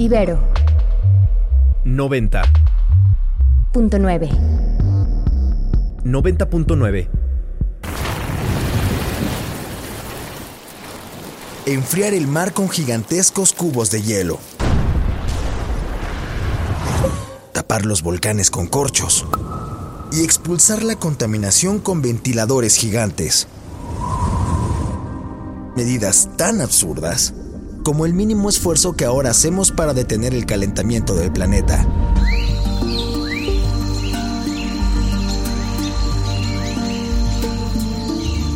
Ibero 90. punto 9. 90.9. Enfriar el mar con gigantescos cubos de hielo. Tapar los volcanes con corchos. Y expulsar la contaminación con ventiladores gigantes. Medidas tan absurdas como el mínimo esfuerzo que ahora hacemos para detener el calentamiento del planeta.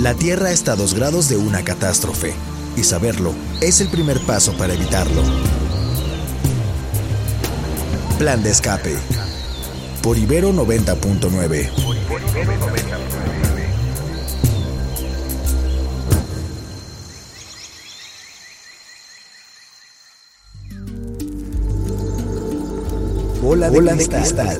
La Tierra está a dos grados de una catástrofe, y saberlo es el primer paso para evitarlo. Plan de escape. Por Ibero 90.9. Bola de, cristal.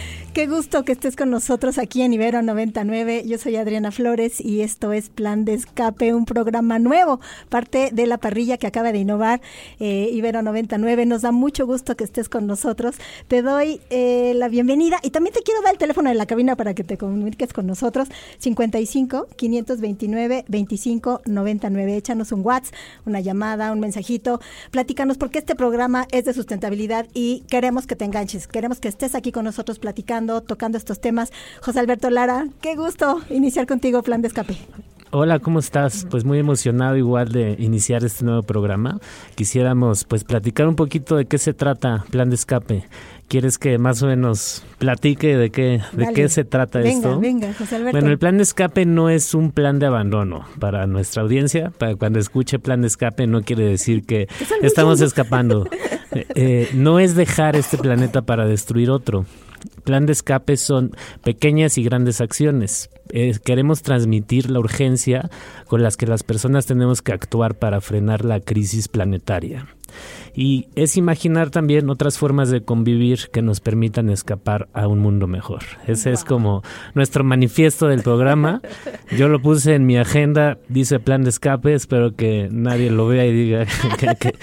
Qué gusto que estés con nosotros aquí en Ibero 99. Yo soy Adriana Flores y esto es Plan de Escape, un programa nuevo, parte de la parrilla que acaba de innovar eh, Ibero 99. Nos da mucho gusto que estés con nosotros. Te doy eh, la bienvenida y también te quiero dar el teléfono de la cabina para que te comuniques con nosotros. 55 529 25 99. Échanos un WhatsApp, una llamada, un mensajito. Platícanos porque este programa es de sustentabilidad y queremos que te enganches. Queremos que estés aquí con nosotros platicando tocando estos temas. José Alberto Lara, qué gusto iniciar contigo Plan de Escape. Hola, ¿cómo estás? Pues muy emocionado igual de iniciar este nuevo programa. Quisiéramos pues platicar un poquito de qué se trata Plan de Escape. ¿Quieres que más o menos platique de qué, de qué se trata venga, esto? Venga, José Alberto. Bueno, el plan de escape no es un plan de abandono para nuestra audiencia. Para cuando escuche plan de escape no quiere decir que estamos escapando. Eh, eh, no es dejar este planeta para destruir otro. Plan de escape son pequeñas y grandes acciones. Eh, queremos transmitir la urgencia con las que las personas tenemos que actuar para frenar la crisis planetaria. Y es imaginar también otras formas de convivir que nos permitan escapar a un mundo mejor. Ese es como nuestro manifiesto del programa. Yo lo puse en mi agenda, dice plan de escape, espero que nadie lo vea y diga que, que-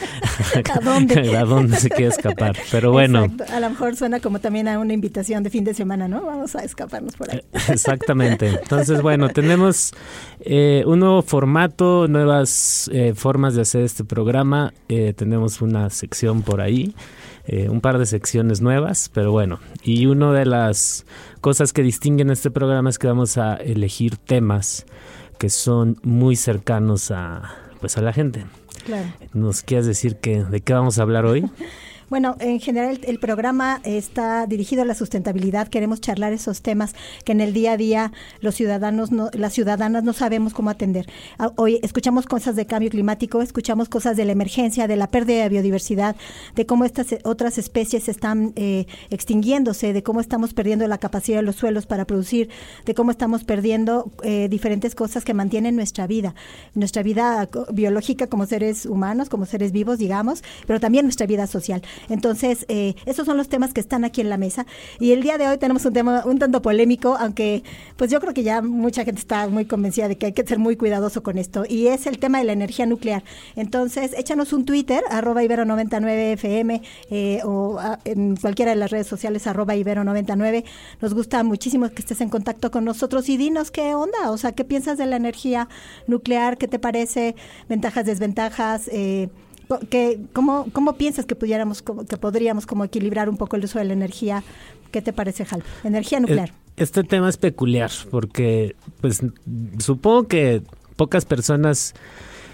¿A dónde? a dónde se quiere escapar. Pero bueno, Exacto. A lo mejor suena como también a una invitación de fin de semana, ¿no? Vamos a escaparnos por ahí. Exactamente. Entonces, bueno, tenemos eh, un nuevo formato, nuevas eh, formas de hacer este programa. Eh, tenemos una sección por ahí, eh, un par de secciones nuevas, pero bueno. Y una de las cosas que distinguen este programa es que vamos a elegir temas que son muy cercanos a, pues, a la gente. Claro. ¿Nos quieres decir que, de qué vamos a hablar hoy? Bueno, en general el programa está dirigido a la sustentabilidad. Queremos charlar esos temas que en el día a día los ciudadanos, no, las ciudadanas no sabemos cómo atender. Ah, Hoy escuchamos cosas de cambio climático, escuchamos cosas de la emergencia, de la pérdida de biodiversidad, de cómo estas otras especies están eh, extinguiéndose, de cómo estamos perdiendo la capacidad de los suelos para producir, de cómo estamos perdiendo eh, diferentes cosas que mantienen nuestra vida, nuestra vida biológica como seres humanos, como seres vivos, digamos, pero también nuestra vida social. Entonces, eh, esos son los temas que están aquí en la mesa. Y el día de hoy tenemos un tema un tanto polémico, aunque pues yo creo que ya mucha gente está muy convencida de que hay que ser muy cuidadoso con esto. Y es el tema de la energía nuclear. Entonces, échanos un Twitter, arroba Ibero99FM, eh, o ah, en cualquiera de las redes sociales, arroba Ibero99. Nos gusta muchísimo que estés en contacto con nosotros y dinos qué onda, o sea, qué piensas de la energía nuclear, qué te parece, ventajas, desventajas, eh, que, ¿cómo, ¿Cómo piensas que pudiéramos, que podríamos como equilibrar un poco el uso de la energía? ¿Qué te parece, Jal? Energía nuclear. Este tema es peculiar porque, pues, supongo que pocas personas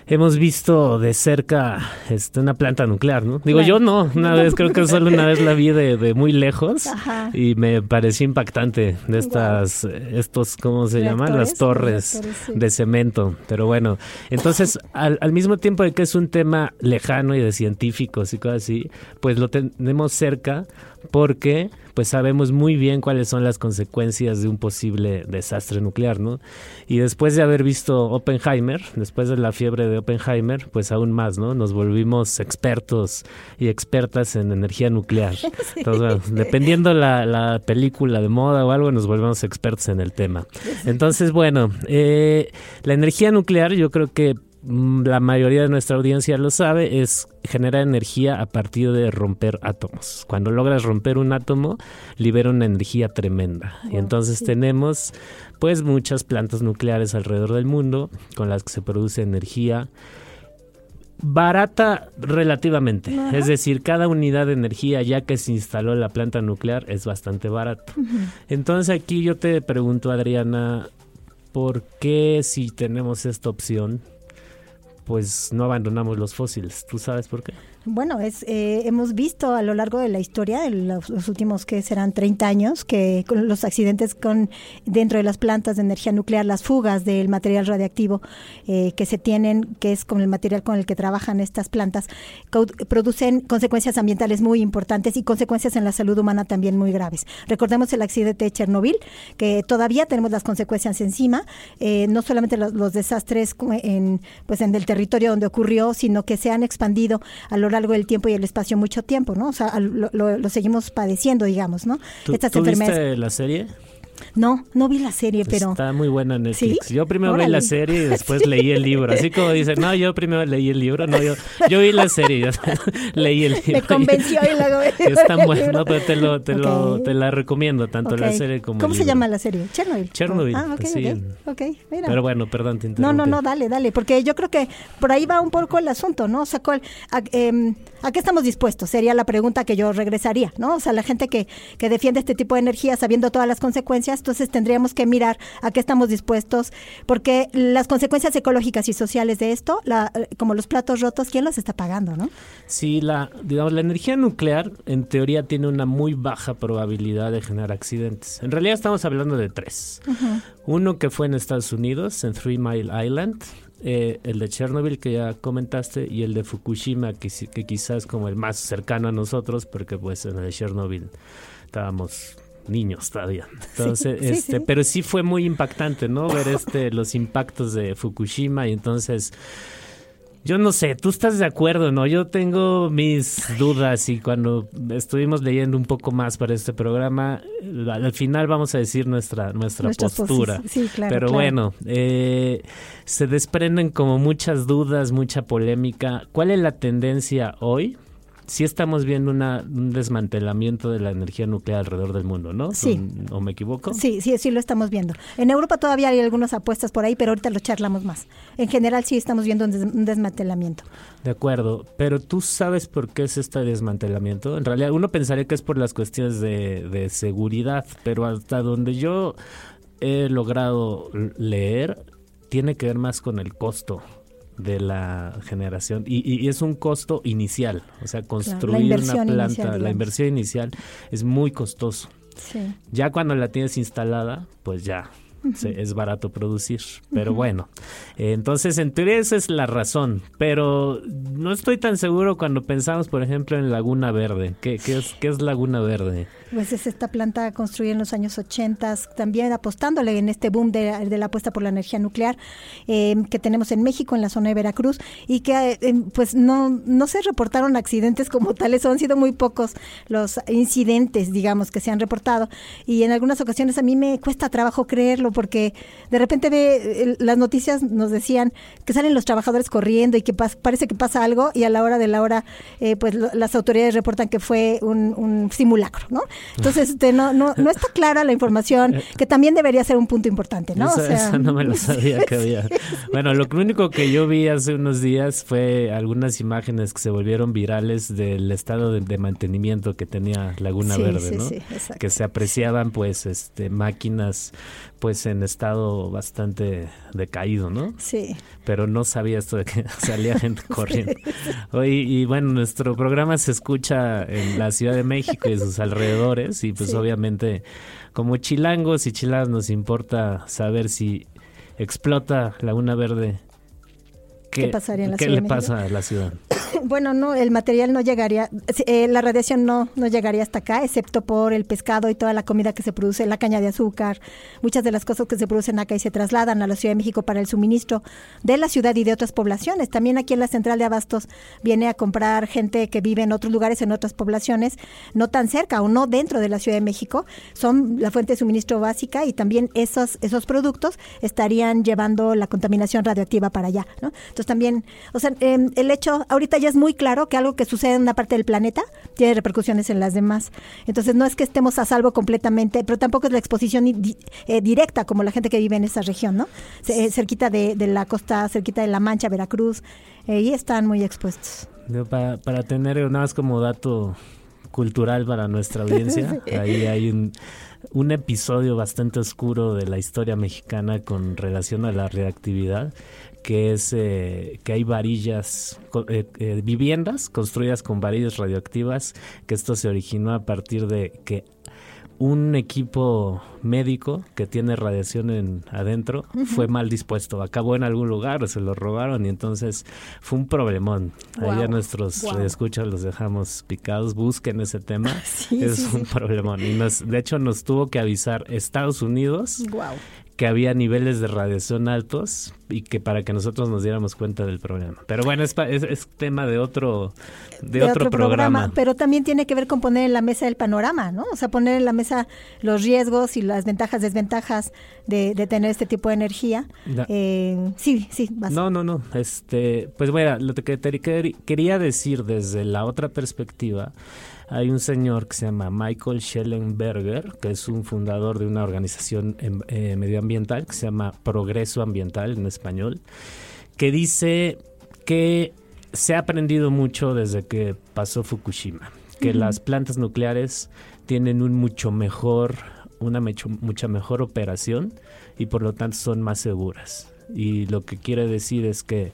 hemos visto de cerca este, una planta nuclear, ¿no? Digo, Claro. yo no, una vez, creo que solo una vez la vi de, de muy lejos Ajá. y me pareció impactante de estas, estos, ¿cómo se llaman? Las torres sí. de cemento. Pero bueno, entonces, al, al mismo tiempo de que es un tema lejano y de científicos y cosas así, pues lo tenemos cerca porque pues sabemos muy bien cuáles son las consecuencias de un posible desastre nuclear, ¿no? Y después de haber visto Oppenheimer, después de la fiebre de Oppenheimer, pues aún más, ¿no? Nos volvimos expertos y expertas en energía nuclear. Entonces, bueno, dependiendo la, la película de moda o algo, nos volvemos expertos en el tema. Entonces, bueno, eh, la energía nuclear yo creo que la mayoría de nuestra audiencia lo sabe, es generar energía a partir de romper átomos. Cuando logras romper un átomo, libera una energía tremenda. y entonces tenemos pues muchas plantas nucleares alrededor del mundo con las que se produce energía barata relativamente. Es decir, cada unidad de energía ya que se instaló la planta nuclear es bastante barato. Entonces aquí yo te pregunto, Adriana, ¿por qué si tenemos esta opción, pues no abandonamos los fósiles? ¿Tú sabes por qué? Bueno, es, eh, hemos visto a lo largo de la historia, de los, últimos que serán 30 años, que con los accidentes con dentro de las plantas de energía nuclear, las fugas del material radiactivo eh, que se tienen, que es con el material con el que trabajan estas plantas, producen consecuencias ambientales muy importantes y consecuencias en la salud humana también muy graves. Recordemos el accidente de Chernobyl, que todavía tenemos las consecuencias encima, eh, no solamente los, desastres en, pues en el territorio donde ocurrió, sino que se han expandido a lo largo del tiempo y el espacio mucho tiempo, ¿no? O sea, lo, seguimos padeciendo, digamos, ¿no? Estas enfermedades. la serie? No, no vi la serie, pero... Está muy buena en Netflix. Yo primero vi la serie y después leí el libro. Así como dicen, no, yo primero leí el libro. No, yo, yo vi la serie y leí el libro. Me convenció y, luego... Es tan bueno, pero te, lo, te, lo, te la recomiendo, tanto la serie como ¿Cómo se llama la serie? Chernobyl. Chernobyl. Ah, ok, sí. okay. Mira. Pero bueno, perdón, te interrumpí. No, no, no, dale, dale, porque yo creo que por ahí va un poco el asunto, ¿no? O sea, ¿cuál, a, eh, ¿a, qué estamos dispuestos? Sería la pregunta que yo regresaría, ¿no? O sea, la gente que, que defiende este tipo de energía sabiendo todas las consecuencias, entonces tendríamos que mirar a qué estamos dispuestos, porque las consecuencias ecológicas y sociales de esto, la, como los platos rotos, ¿quién los está pagando, no? Sí, la, digamos, la energía nuclear en teoría tiene una muy baja probabilidad de generar accidentes. En realidad estamos hablando de tres. Uno que fue en Estados Unidos, en Three Mile Island, eh, el de Chernobyl que ya comentaste y el de Fukushima que, que quizás como el más cercano a nosotros porque pues en el de Chernobyl estábamos niños todavía. Entonces, este, pero sí fue muy impactante, ¿no? Ver este los impactos de Fukushima y entonces yo no sé, tú estás de acuerdo, ¿no? Yo tengo mis dudas y cuando estuvimos leyendo un poco más para este programa, al final vamos a decir nuestra nuestra postura. Sí, claro, Pero bueno, eh, se desprenden como muchas dudas, mucha polémica. ¿Cuál es la tendencia hoy? Sí estamos viendo un desmantelamiento de la energía nuclear alrededor del mundo, ¿no? Sí. ¿O, me equivoco? Sí, sí, sí lo estamos viendo. En Europa todavía hay algunas apuestas por ahí, pero ahorita lo charlamos más. En general sí estamos viendo un, desmantelamiento. De acuerdo, pero tú sabes por qué es este desmantelamiento. En realidad uno pensaría que es por las cuestiones de, de seguridad, pero hasta donde yo he logrado leer, tiene que ver más con el costo de la generación y, es un costo inicial, o sea, construir una planta, la inversión inicial es muy costoso. Ya cuando la tienes instalada, pues ya es barato producir. Pero bueno, entonces en teoría esa es la razón. Pero no estoy tan seguro cuando pensamos, por ejemplo, en Laguna Verde. ¿Qué, es, qué es Laguna Verde? Pues es esta planta construida en los años 80, también apostándole en este boom de, la apuesta por la energía nuclear em, que tenemos en México, en la zona de Veracruz, y que em, pues no, no se reportaron accidentes como tales, han sido muy pocos los incidentes, digamos, que se han reportado. Y en algunas ocasiones a mí me cuesta trabajo creerlo porque de repente ve, las noticias nos decían que salen los trabajadores corriendo y que parece que pasa algo y a la hora de la hora eh, pues las autoridades reportan que fue un simulacro, ¿no? Entonces, este, no, no, no está clara la información, que también debería ser un punto importante, ¿no? Eso, no me lo sabía que había. Bueno, lo único que yo vi hace unos días fue algunas imágenes que se volvieron virales del estado de, mantenimiento que tenía Laguna Verde, ¿no? que se apreciaban, pues, este, máquinas, pues, en estado bastante decaído, ¿no? Sí. Pero no sabía esto de que salía gente corriendo. Hoy, y bueno, nuestro programa se escucha en la Ciudad de México y sus alrededores y pues obviamente como chilangos y chilas nos importa saber si explota Laguna Verde. ¿Qué, pasaría en la ¿qué le pasa a la ciudad? Bueno, no, el material no llegaría, eh, la radiación no, no llegaría hasta acá, excepto por el pescado y toda la comida que se produce, la caña de azúcar, muchas de las cosas que se producen acá y se trasladan a la Ciudad de México para el suministro de la ciudad y de otras poblaciones. También aquí en la central de Abastos viene a comprar gente que vive en otros lugares, en otras poblaciones, no tan cerca o no dentro de la Ciudad de México, son la fuente de suministro básica y también esos, esos productos estarían llevando la contaminación radioactiva para allá. ¿no? Entonces también, o sea, em, el hecho, ahorita ya es muy claro que algo que sucede en una parte del planeta tiene repercusiones en las demás. Entonces no es que estemos a salvo completamente, pero tampoco es la exposición eh, directa como la gente que vive en esa región, ¿no? Eh, cerquita de, la costa, cerquita de La Mancha, Veracruz, eh, y están muy expuestos. Para, para tener nada más como dato cultural para nuestra audiencia, ahí hay un un episodio bastante oscuro de la historia mexicana con relación a la reactividad, que es eh, que hay varillas, eh, eh, viviendas construidas con varillas radioactivas, que esto se originó a partir de que un equipo médico que tiene radiación en adentro fue mal dispuesto, acabó en algún lugar, se lo robaron y entonces fue un problemón. Ahí a nuestros escuchas los dejamos picados, busquen ese tema, es un problemón. Y nos, de hecho nos tuvo que avisar Estados Unidos que había niveles de radiación altos y que para que nosotros nos diéramos cuenta del problema. Pero bueno, es, es, tema de otro de, otro, programa. Pero también tiene que ver con poner en la mesa el panorama, ¿no? O sea, poner en la mesa los riesgos y las ventajas, desventajas de, tener este tipo de energía. Eh, sí, sí. No, no, no. Este, pues bueno, lo que te quería decir desde la otra perspectiva hay un señor que se llama Michael Schellenberger, que es un fundador de una organización em, eh, medioambiental que se llama Progreso Ambiental en español, que dice que se ha aprendido mucho desde que pasó Fukushima, que las plantas nucleares tienen un mucho mejor, una mucha mejor operación y por lo tanto son más seguras. Y lo que quiere decir es que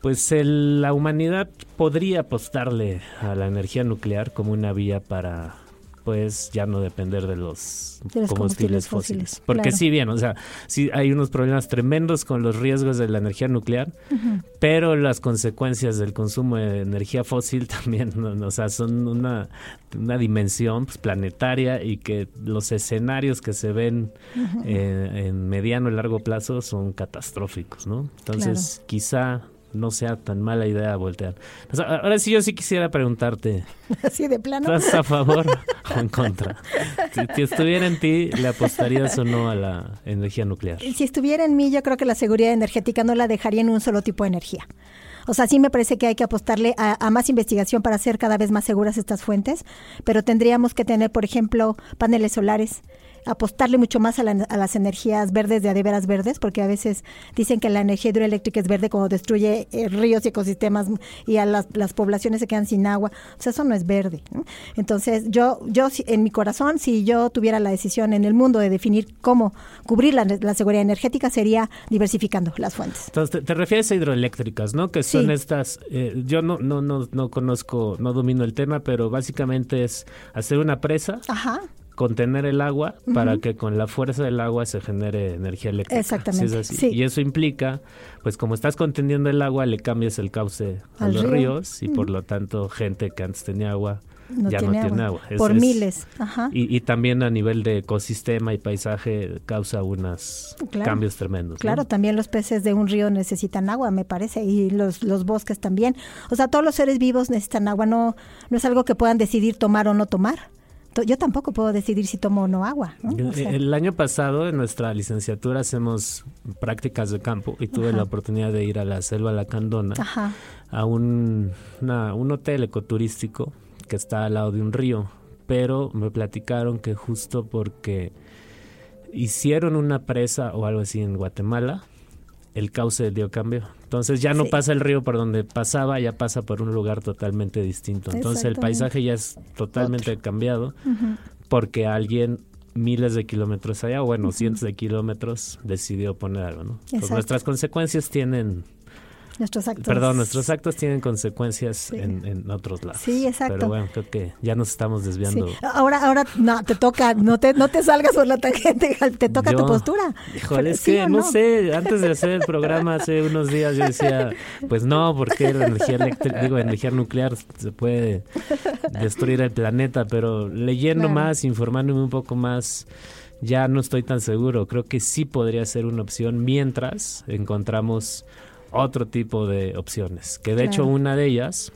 pues la humanidad podría apostarle a la energía nuclear como una vía para pues ya no depender de los, combustibles, fósiles. Porque sí, bien, o sea, sí hay unos problemas tremendos con los riesgos de la energía nuclear, pero las consecuencias del consumo de energía fósil también, o sea, son una, una dimensión pues, planetaria y que los escenarios que se ven eh, en mediano y largo plazo son catastróficos, ¿no? Entonces, quizá no sea tan mala idea voltear. ahora sí, yo sí quisiera preguntarte. ¿Así de plano? ¿Estás a favor o en contra? Si, estuviera en ti, ¿le apostarías o no a la energía nuclear? Si estuviera en mí, yo creo que la seguridad energética no la dejaría en un solo tipo de energía. O sea, sí me parece que hay que apostarle a, a, más investigación para hacer cada vez más seguras estas fuentes, pero tendríamos que tener, por ejemplo, paneles solares, apostarle mucho más a, las energías verdes de adeveras verdes, porque a veces dicen que la energía hidroeléctrica es verde cuando destruye eh, ríos y ecosistemas y a las, poblaciones se quedan sin agua. O sea, eso no es verde. Entonces, yo, yo en mi corazón, si yo tuviera la decisión en el mundo de definir cómo cubrir la, seguridad energética, sería diversificando las fuentes. Entonces, te, refieres a hidroeléctricas, ¿no? Que son estas, eh, yo no, no, no, no conozco, no domino el tema, pero básicamente es hacer una presa. Ajá contener el agua para que con la fuerza del agua se genere energía eléctrica. Exactamente. Y eso implica, pues como estás conteniendo el agua, le cambias el cauce a los ríos y por lo tanto gente que antes tenía agua ya no tiene agua. por miles. Ajá. Y, también a nivel de ecosistema y paisaje causa unos cambios tremendos. Claro, también los peces de un río necesitan agua, me parece, y los, los bosques también. O sea, todos los seres vivos necesitan agua, no, no es algo que puedan decidir tomar o no tomar yo tampoco puedo decidir si tomo o no agua. el año pasado en nuestra licenciatura hacemos prácticas de campo y tuve la oportunidad de ir a la selva lacandona a un, un hotel ecoturístico que está al lado de un río, pero me platicaron que justo porque hicieron una presa o algo así en Guatemala, el cauce dio cambio. Entonces ya no pasa el río por donde pasaba, ya pasa por un lugar totalmente distinto. Entonces el paisaje ya es totalmente cambiado porque alguien miles de kilómetros allá, o bueno, cientos de kilómetros, decidió poner algo, ¿no? Pues nuestras consecuencias tienen Nuestros actos. Perdón, nuestros actos tienen consecuencias en, otros lados. Sí, exacto. Pero bueno, creo que ya nos estamos desviando. Ahora, ahora, no, te toca, no te, no te salgas por la tangente, te toca tu postura. Híjole, es que, no? sé, antes de hacer el programa hace unos días yo decía, pues no, porque la energía eléctrica, digo, energía nuclear se puede destruir el planeta, pero leyendo más, informándome un poco más, ya no estoy tan seguro. Creo que sí podría ser una opción mientras encontramos otro tipo de opciones, que de hecho una de ellas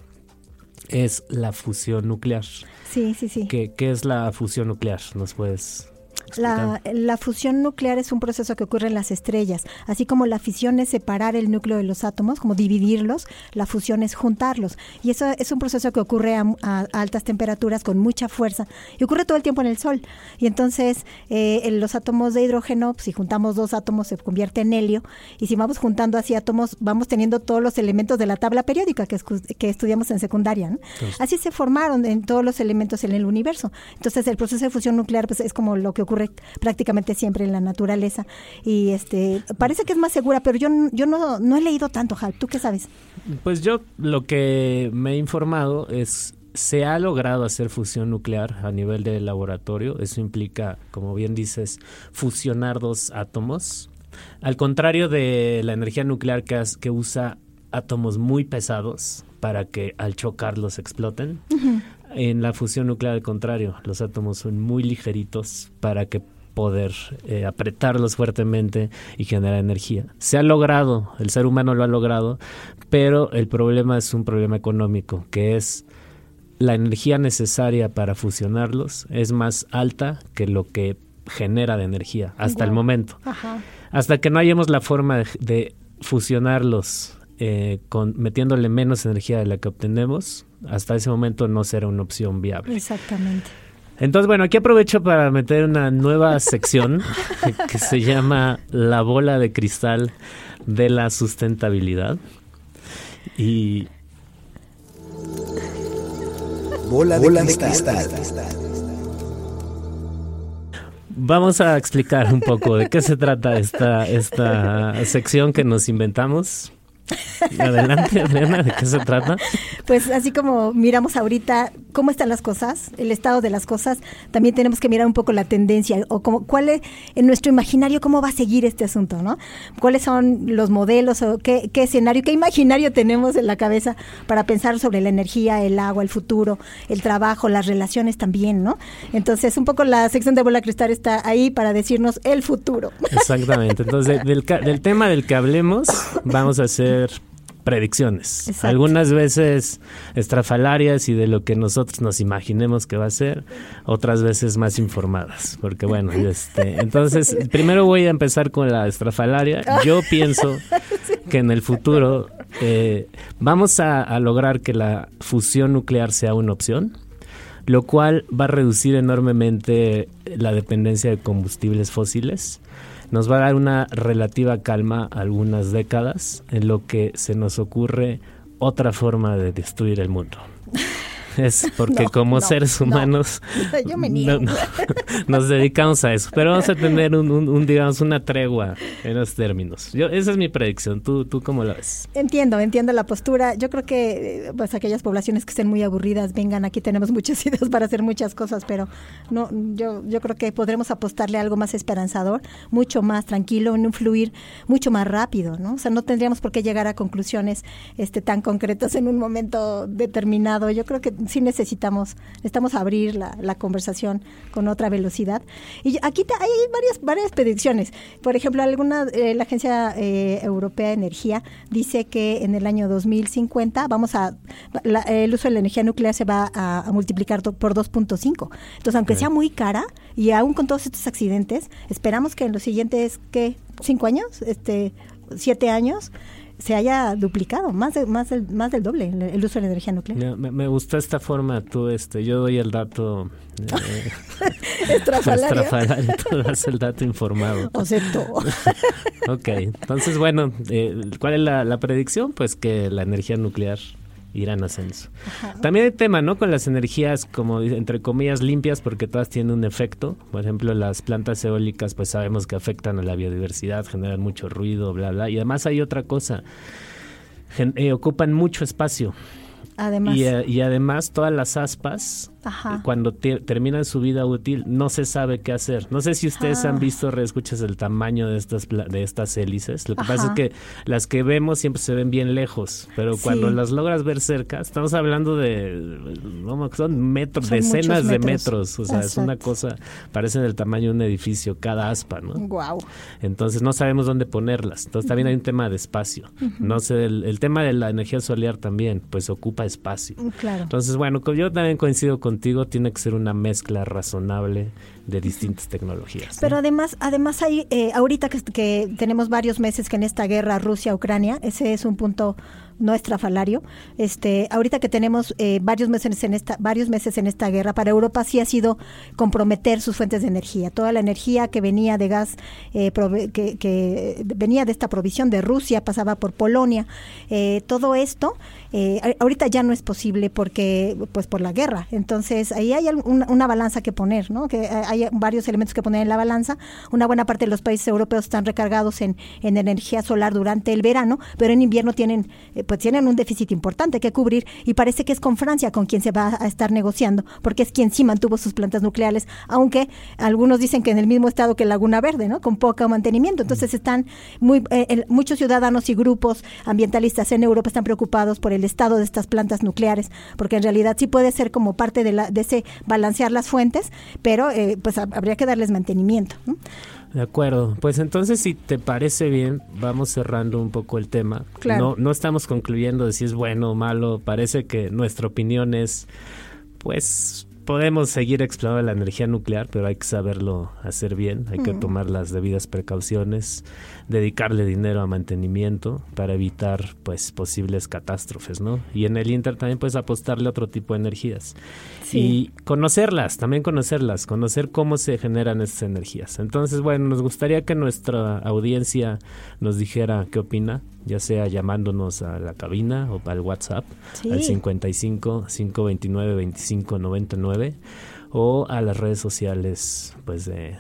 es la fusión nuclear. Sí, sí, sí. ¿Qué, ¿Qué, es la fusión nuclear? ¿Nos puedes la, la, fusión nuclear es un proceso que ocurre en las estrellas. Así como la fisión es separar el núcleo de los átomos, como dividirlos, la fusión es juntarlos. Y eso es un proceso que ocurre a, altas temperaturas con mucha fuerza y ocurre todo el tiempo en el Sol. Y entonces eh, los átomos de hidrógeno, si juntamos dos átomos se convierte en helio y si vamos juntando así átomos, vamos teniendo todos los elementos de la tabla periódica que, que estudiamos en secundaria. Así se formaron en todos los elementos en el universo. Entonces el proceso de fusión nuclear pues, es como lo que ocurre prácticamente siempre en la naturaleza. Y este parece que es más segura, pero yo, yo no, no he leído tanto, Hal. ¿Tú qué sabes? Pues yo lo que me he informado es se ha logrado hacer fusión nuclear a nivel de laboratorio. Eso implica, como bien dices, fusionar dos átomos. Al contrario de la energía nuclear que, que usa átomos muy pesados para que al chocarlos exploten. En la fusión nuclear, al contrario, los átomos son muy ligeritos para que poder eh, apretarlos fuertemente y generar energía. Se ha logrado, el ser humano lo ha logrado, pero el problema es un problema económico, que es la energía necesaria para fusionarlos es más alta que lo que genera de energía hasta el momento. Hasta que no hayamos la forma de, de fusionarlos eh, con, metiéndole menos energía de la que obtenemos, hasta ese momento no será una opción viable. Exactamente. Entonces, bueno, aquí aprovecho para meter una nueva sección que se llama La bola de cristal de la sustentabilidad. Y... Bola de, cristal. Vamos a explicar un poco de qué se trata esta, esta sección que nos inventamos. Adelante, Adriana, ¿de qué se trata? Pues así como miramos ahorita cómo están las cosas, el estado de las cosas, también tenemos que mirar un poco la tendencia o como, cuál es en nuestro imaginario cómo va a seguir este asunto, ¿no? ¿Cuáles son los modelos o qué, qué escenario, qué imaginario tenemos en la cabeza para pensar sobre la energía, el agua, el futuro, el trabajo, las relaciones también, ¿no? Entonces, un poco la sección de Bola Cristal está ahí para decirnos el futuro. Exactamente. Entonces, del, del tema del que hablemos, vamos a hacer predicciones. Algunas veces estrafalarias y de lo que nosotros nos imaginemos que va a ser, otras veces más informadas. Porque bueno, este, entonces primero voy a empezar con la estrafalaria. Yo pienso que en el futuro eh, vamos a lograr que la fusión nuclear sea una opción lo cual va a reducir enormemente la dependencia de combustibles fósiles nos va a dar una relativa calma algunas décadas en lo que se nos ocurre otra forma de destruir el mundo. es porque como seres humanos nos dedicamos a eso. Pero vamos a tener un, digamos, una tregua en los términos. Yo, esa es mi predicción. ¿Tú, ¿Tú cómo lo ves? Entiendo, entiendo la postura. Yo creo que eh, pues aquellas poblaciones que estén muy aburridas, vengan, aquí tenemos muchas ideas para hacer muchas cosas, pero no, yo, yo creo que podremos apostarle algo más esperanzador, mucho más tranquilo, en un fluir mucho más rápido, ¿no? O sea, no tendríamos por qué llegar a conclusiones este, tan concretas en un momento determinado. Yo creo que sí necesitamos, necesitamos abrir la, la conversación con otra velocidad. Y aquí hay varias, varias predicciones. Por ejemplo, alguna, eh, la Agencia eh, Europea de Energía dice que en el año 2050 vamos a, el uso de la energía nuclear se va a, multiplicar por 2.5. Entonces, aunque sea muy cara y aún con todos estos accidentes, esperamos que en los siguientes, ¿qué? ¿Cinco años? Este, ¿Siete años? Se haya duplicado, más, más, del, más del doble el, uso de la energía nuclear. Me, me, gusta esta forma, tú, este, yo doy el dato. Eh, Estrafalaria. tú das el dato informado. O sea, todo. ok, entonces, bueno, eh, ¿cuál es la, la predicción? Pues que la energía nuclear irán ascenso. También hay tema, ¿no? Con las energías como entre comillas limpias porque todas tienen un efecto. Por ejemplo, las plantas eólicas pues sabemos que afectan a la biodiversidad, generan mucho ruido, bla, bla. Y además hay otra cosa. eh, ocupan mucho espacio. Además. Y, eh, y además todas las aspas Ajá. Eh, cuando te- terminan su vida útil, no se sabe qué hacer. No sé si ustedes Ah. han visto, reescuchas el tamaño de estas de estas hélices. Lo que pasa es Ajá. que las que vemos siempre se ven bien lejos, pero cuando Sí. las logras ver cerca, estamos hablando de no, son metros, Son decenas muchos de metros. metros. O sea, es una Exacto. cosa, parecen el tamaño de un edificio cada aspa, ¿no? Wow. Entonces no sabemos dónde ponerlas. Entonces también hay un tema de espacio. No sé, el, el tema de la energía solar también, pues ocupa espacio. Claro. Entonces, bueno, yo también coincido contigo, tiene que ser una mezcla razonable de distintas tecnologías. ¿no? Pero además, además hay, eh, ahorita que, que tenemos varios meses que en esta guerra Rusia-Ucrania, ese es un punto no estrafalario. Este, ahorita que tenemos eh, varios meses en esta, varios meses en esta guerra, para Europa sí ha sido comprometer sus fuentes de energía. Toda la energía que venía de gas, eh, prove- que, que venía de esta provisión de Rusia, pasaba por Polonia. Eh, todo esto eh, ahorita ya no es posible porque, pues, por la guerra. Entonces ahí hay algún- una, balanza que poner, ¿no? Que hay varios elementos que poner en la balanza. Una buena parte de los países europeos están recargados en, en energía solar durante el verano, pero en invierno tienen, eh, pues tienen un déficit importante que cubrir y parece que es con Francia con quien se va a estar negociando, porque es quien sí mantuvo sus plantas nucleares, aunque algunos dicen que en el mismo estado que Laguna Verde, ¿no? Con poco mantenimiento. Entonces están muy, eh, el- muchos ciudadanos y grupos ambientalistas en Europa están preocupados por el estado de estas plantas nucleares, porque en realidad sí puede ser como parte de, la, de ese balancear las fuentes, pero eh, pues hab- habría que darles mantenimiento. ¿no? De acuerdo. Pues entonces, si te parece bien, vamos cerrando un poco el tema. Claro. No, no estamos concluyendo de si es bueno o malo. Parece que nuestra opinión es, pues, podemos seguir explorando la energía nuclear, pero hay que saberlo hacer bien. Hay que tomar las debidas precauciones, dedicarle dinero a mantenimiento para evitar, pues, posibles catástrofes, ¿no? Y en el Inter también puedes apostarle a otro tipo de energías. Sí. Y conocerlas, también conocerlas, conocer cómo se generan estas energías. Entonces, bueno, nos gustaría que nuestra audiencia nos dijera qué opina, ya sea llamándonos a la cabina o al WhatsApp, Sí. al 55 529 25 99 o a las redes sociales pues de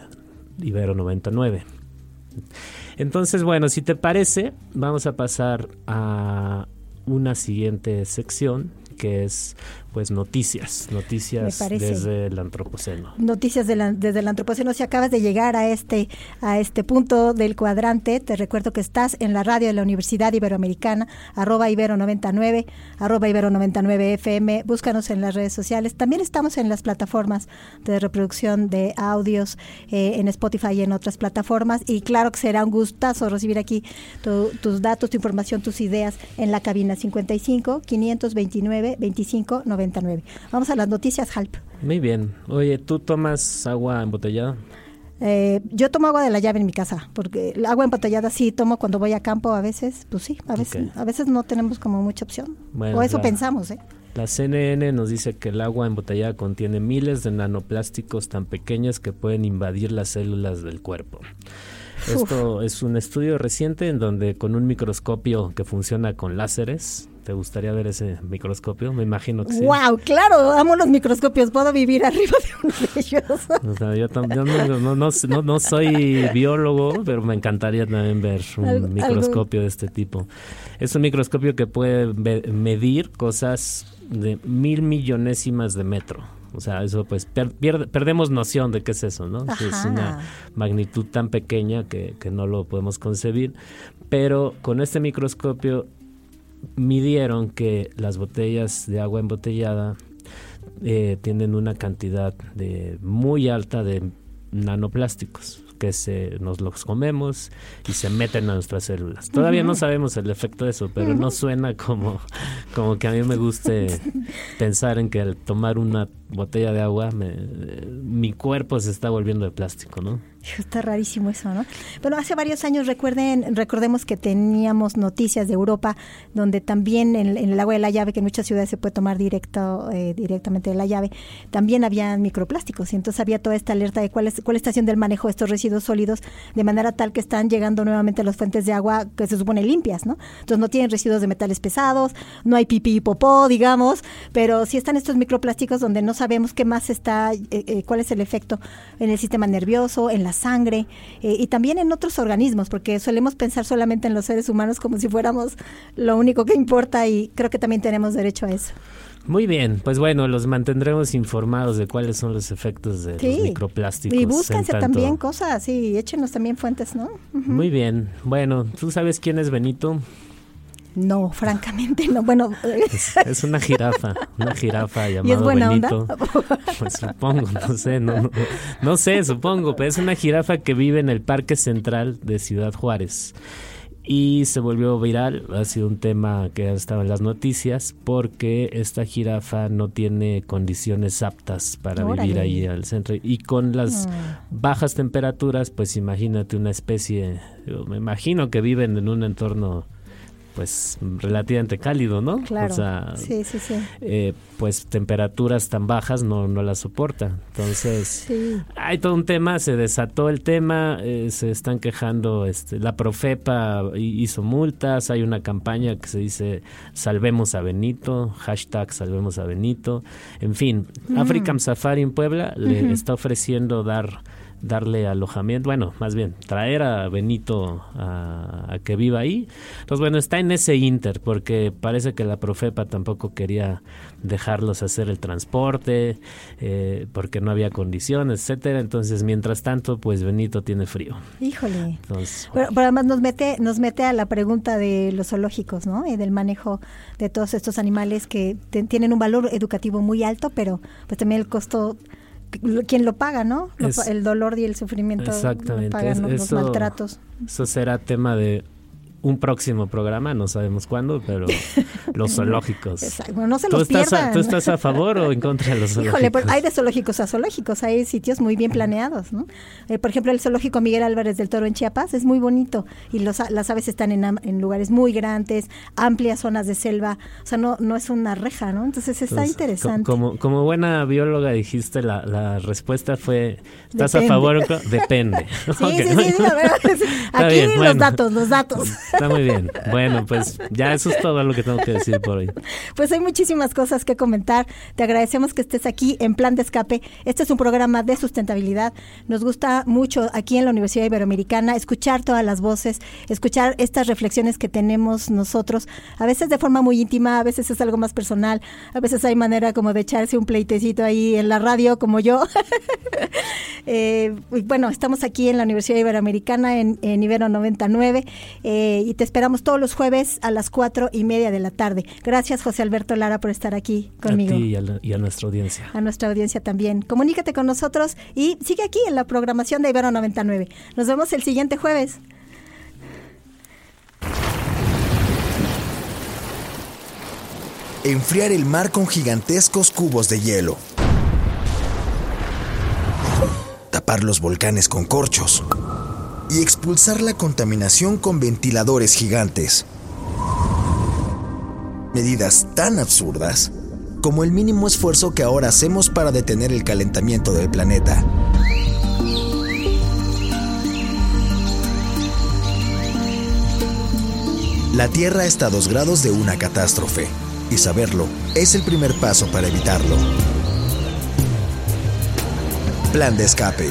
Ibero 99. Entonces, bueno, si te parece, vamos a pasar a una siguiente sección que es pues noticias, noticias desde el antropoceno. Noticias de la- desde el antropoceno. Si acabas de llegar a este a este punto del cuadrante, te recuerdo que estás en la radio de la Universidad Iberoamericana, arroba Ibero 99, arroba Ibero 99 FM. Búscanos en las redes sociales. También estamos en las plataformas de reproducción de audios eh, en Spotify y en otras plataformas. Y claro que será un gustazo recibir aquí tu- tus datos, tu información, tus ideas en la cabina 55 529 25 99. Vamos a las noticias, Halp. Muy bien. Oye, ¿tú tomas agua embotellada? Eh, yo tomo agua de la llave en mi casa, porque el agua embotellada sí tomo cuando voy a campo a veces, pues sí, a veces, a veces no tenemos como mucha opción. Bueno, o eso la- pensamos, ¿eh? La CNN nos dice que el agua embotellada contiene miles de nanoplásticos tan pequeños que pueden invadir las células del cuerpo. Esto es un estudio reciente en donde con un microscopio que funciona con láseres, ¿te gustaría ver ese microscopio? Me imagino que sí. Wow, claro, amo los microscopios, puedo vivir arriba de uno de ellos. O sea, yo, yo no, no- no- no- soy biólogo, pero me encantaría también ver un microscopio de este tipo. Es un microscopio que puede medir cosas de mil millonésimas de metro. O sea, eso pues per- pierde- perdemos noción de qué es eso, ¿no? Es Ajá. una magnitud tan pequeña que, que no lo podemos concebir. Pero con este microscopio midieron que las botellas de agua embotellada eh, tienen una cantidad de muy alta de nanoplásticos que se nos los comemos y se meten a nuestras células. Todavía no sabemos el efecto de eso, pero no suena como, como que a mí me guste pensar en que al tomar una botella de agua me- mi cuerpo se está volviendo de plástico, ¿no? Está rarísimo eso, ¿no? Bueno, hace varios años, recuerden, recordemos que teníamos noticias de Europa donde también en, en el agua de la llave, que en muchas ciudades se puede tomar directo, eh, directamente de la llave, también había microplásticos y entonces había toda esta alerta de cuál es, cuál está haciendo el manejo de estos residuos sólidos de manera tal que están llegando nuevamente a las fuentes de agua que se supone limpias, ¿no? Entonces no tienen residuos de metales pesados, no hay pipí y popó, digamos, pero sí están estos microplásticos donde no sabemos qué más está, eh, eh, cuál es el efecto en el sistema nervioso, en la sangre eh, y también en otros organismos, porque solemos pensar solamente en los seres humanos como si fuéramos lo único que importa y creo que también tenemos derecho a eso. Muy bien, pues bueno, los mantendremos informados de cuáles son los efectos de los microplásticos. Y búsquense también cosas, y échenos también fuentes, ¿no? Muy bien, bueno, ¿tú sabes quién es Benito? No, francamente no. Bueno, es, una jirafa, una jirafa llamada Benito. Pues supongo, no sé, no, no, sé, supongo, pero es una jirafa que vive en el Parque Central de Ciudad Juárez y se volvió viral. Ha sido un tema que ha estado en las noticias porque esta jirafa no tiene condiciones aptas para vivir ahí al centro. Y con las mm. bajas temperaturas, pues imagínate una especie, me imagino que viven en un entorno pues relativamente cálido, ¿no? Claro. O sea, sí, sí, sí. Eh, pues temperaturas tan bajas no, no las soporta. Entonces, hay todo un tema, se desató el tema, eh, se están quejando, este, la Profepa hizo multas, hay una campaña que se dice Salvemos a Benito, hashtag Salvemos a Benito, en fin, mm. African Safari en Puebla le está ofreciendo dar darle alojamiento, bueno, más bien traer a Benito a, que viva ahí. Entonces, bueno, está en ese inter porque parece que la Profepa tampoco quería dejarlos hacer el transporte eh, porque no había condiciones, etcétera. Entonces, mientras tanto, pues Benito tiene frío. Híjole. pero, además nos mete nos mete a la pregunta de los zoológicos, ¿no? Y del manejo de todos estos animales que tienen un valor educativo muy alto, pero pues también el costo quien lo paga, ¿no? el dolor y el sufrimiento Exactamente. pagan los maltratos. Eso será tema de un próximo programa, no sabemos cuándo, pero los zoológicos. Exacto. no se los ¿Tú estás, A, ¿Tú estás a favor o en contra de los zoológicos? Híjole, pues hay de zoológicos a zoológicos, hay sitios muy bien planeados, ¿no? Eh, por ejemplo, el zoológico Miguel Álvarez del Toro en Chiapas es muy bonito y los, las aves están en, en, lugares muy grandes, amplias zonas de selva, o sea, no, no es una reja, ¿no? Entonces está interesante. Como, como buena bióloga dijiste, la, la respuesta fue, ¿estás a favor o Depende. Sí, sí, sí, sí, Aquí los datos, los datos. Está muy bien. Bueno, pues ya eso es todo lo que tengo que decir por hoy. Pues hay muchísimas cosas que comentar. Te agradecemos que estés aquí en Plan de Escape. Este es un programa de sustentabilidad. Nos gusta mucho aquí en la Universidad Iberoamericana escuchar todas las voces, escuchar estas reflexiones que tenemos nosotros, a veces de forma muy íntima, a veces es algo más personal, a veces hay manera como de echarse un pleitecito ahí en la radio como yo. eh, bueno, estamos aquí en la Universidad Iberoamericana en, Ibero 99 eh, y te esperamos todos los jueves a las cuatro y media de la tarde. Gracias, José Alberto Lara, por estar aquí conmigo. A ti y a, nuestra audiencia. A nuestra audiencia también. Comunícate con nosotros y sigue aquí en la programación de Ibero 99. Nos vemos el siguiente jueves. Enfriar el mar con gigantescos cubos de hielo. Tapar los volcanes con corchos y expulsar la contaminación con ventiladores gigantes. Medidas tan absurdas como el mínimo esfuerzo que ahora hacemos para detener el calentamiento del planeta. La Tierra está a dos grados de una catástrofe, y saberlo es el primer paso para evitarlo. Plan de escape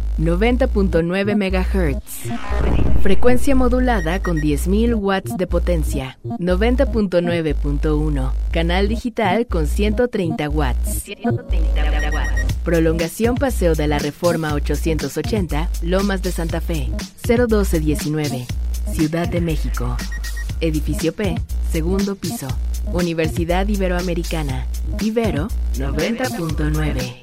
90.9 MHz. Frecuencia modulada con 10.000 watts de potencia. 90.9.1. Canal digital con 130 watts. Prolongación Paseo de la Reforma 880, Lomas de Santa Fe. 01219. Ciudad de México. Edificio P, segundo piso. Universidad Iberoamericana. Ibero 90.9.